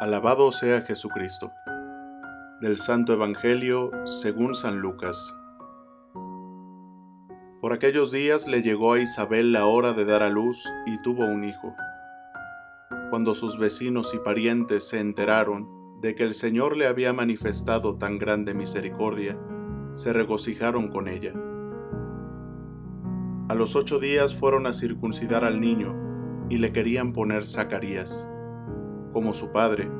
Alabado sea Jesucristo. Del Santo Evangelio según San Lucas. Por aquellos días le llegó a Isabel la hora de dar a luz y tuvo un hijo. Cuando sus vecinos y parientes se enteraron de que el Señor le había manifestado tan grande misericordia, se regocijaron con ella. A los ocho días fueron a circuncidar al niño y le querían poner Zacarías como su padre.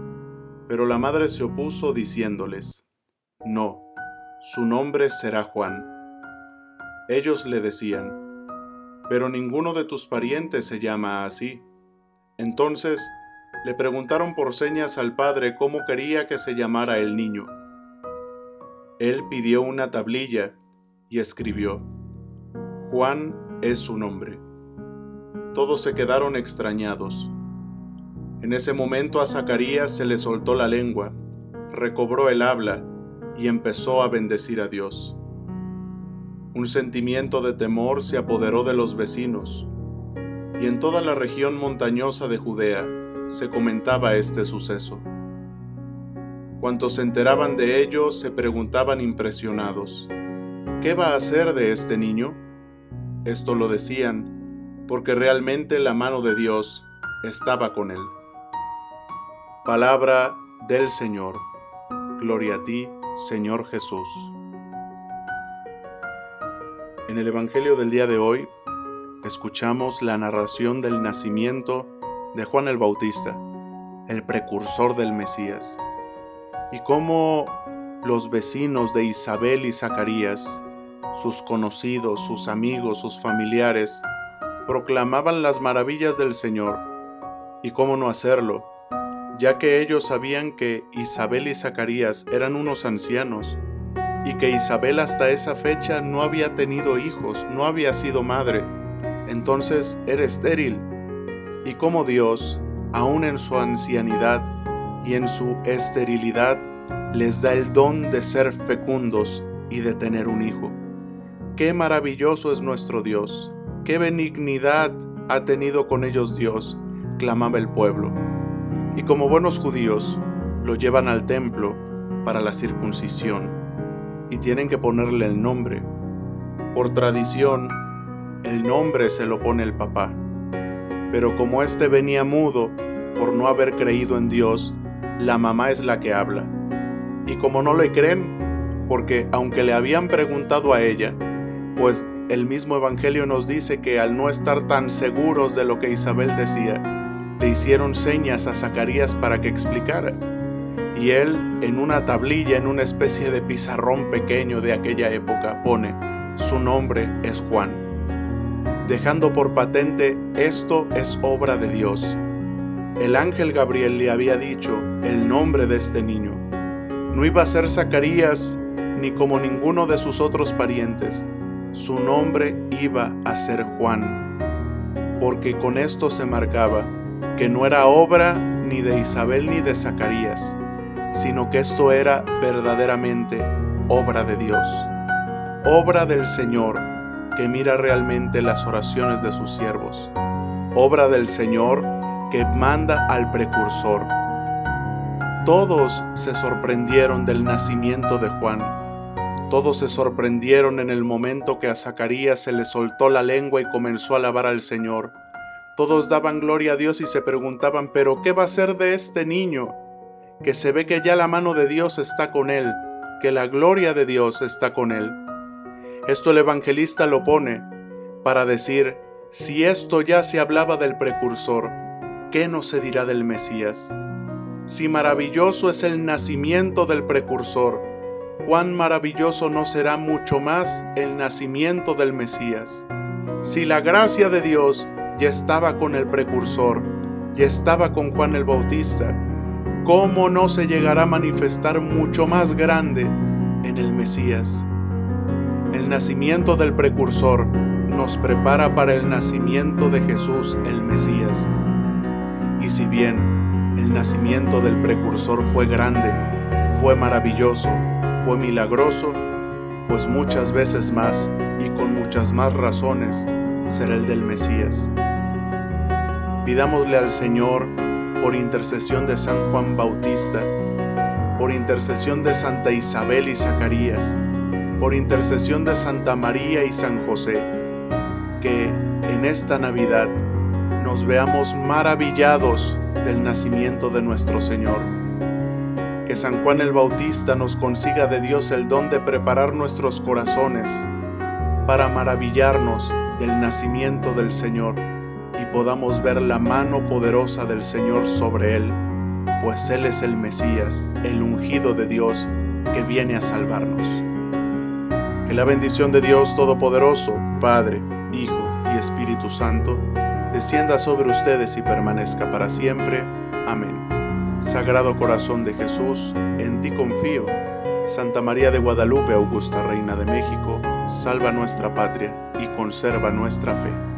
Pero la madre se opuso diciéndoles, No, su nombre será Juan. Ellos le decían, Pero ninguno de tus parientes se llama así. Entonces le preguntaron por señas al padre cómo quería que se llamara el niño. Él pidió una tablilla y escribió, Juan es su nombre. Todos se quedaron extrañados. En ese momento a Zacarías se le soltó la lengua, recobró el habla y empezó a bendecir a Dios. Un sentimiento de temor se apoderó de los vecinos, y en toda la región montañosa de Judea se comentaba este suceso. Cuantos se enteraban de ello se preguntaban impresionados, ¿qué va a hacer de este niño? Esto lo decían porque realmente la mano de Dios estaba con él. Palabra del Señor. Gloria a ti, Señor Jesús. En el Evangelio del día de hoy escuchamos la narración del nacimiento de Juan el Bautista, el precursor del Mesías, y cómo los vecinos de Isabel y Zacarías, sus conocidos, sus amigos, sus familiares, proclamaban las maravillas del Señor, y cómo no hacerlo ya que ellos sabían que Isabel y Zacarías eran unos ancianos, y que Isabel hasta esa fecha no había tenido hijos, no había sido madre, entonces era estéril, y como Dios, aun en su ancianidad y en su esterilidad, les da el don de ser fecundos y de tener un hijo. Qué maravilloso es nuestro Dios, qué benignidad ha tenido con ellos Dios, clamaba el pueblo y como buenos judíos lo llevan al templo para la circuncisión y tienen que ponerle el nombre. Por tradición, el nombre se lo pone el papá. Pero como éste venía mudo por no haber creído en Dios, la mamá es la que habla. Y como no le creen, porque aunque le habían preguntado a ella, pues el mismo Evangelio nos dice que al no estar tan seguros de lo que Isabel decía, le hicieron señas a Zacarías para que explicara. Y él, en una tablilla, en una especie de pizarrón pequeño de aquella época, pone, su nombre es Juan, dejando por patente, esto es obra de Dios. El ángel Gabriel le había dicho el nombre de este niño. No iba a ser Zacarías ni como ninguno de sus otros parientes. Su nombre iba a ser Juan, porque con esto se marcaba que no era obra ni de Isabel ni de Zacarías, sino que esto era verdaderamente obra de Dios, obra del Señor que mira realmente las oraciones de sus siervos, obra del Señor que manda al precursor. Todos se sorprendieron del nacimiento de Juan. Todos se sorprendieron en el momento que a Zacarías se le soltó la lengua y comenzó a alabar al Señor todos daban gloria a Dios y se preguntaban, pero ¿qué va a ser de este niño? Que se ve que ya la mano de Dios está con él, que la gloria de Dios está con él. Esto el evangelista lo pone para decir, si esto ya se hablaba del precursor, ¿qué no se dirá del Mesías? Si maravilloso es el nacimiento del precursor, cuán maravilloso no será mucho más el nacimiento del Mesías. Si la gracia de Dios ya estaba con el precursor, ya estaba con Juan el Bautista, ¿cómo no se llegará a manifestar mucho más grande en el Mesías? El nacimiento del precursor nos prepara para el nacimiento de Jesús el Mesías. Y si bien el nacimiento del precursor fue grande, fue maravilloso, fue milagroso, pues muchas veces más y con muchas más razones será el del Mesías. Pidámosle al Señor por intercesión de San Juan Bautista, por intercesión de Santa Isabel y Zacarías, por intercesión de Santa María y San José, que en esta Navidad nos veamos maravillados del nacimiento de nuestro Señor. Que San Juan el Bautista nos consiga de Dios el don de preparar nuestros corazones para maravillarnos del nacimiento del Señor y podamos ver la mano poderosa del Señor sobre él, pues Él es el Mesías, el ungido de Dios que viene a salvarnos. Que la bendición de Dios Todopoderoso, Padre, Hijo y Espíritu Santo, descienda sobre ustedes y permanezca para siempre. Amén. Sagrado Corazón de Jesús, en ti confío. Santa María de Guadalupe, Augusta Reina de México, salva nuestra patria y conserva nuestra fe.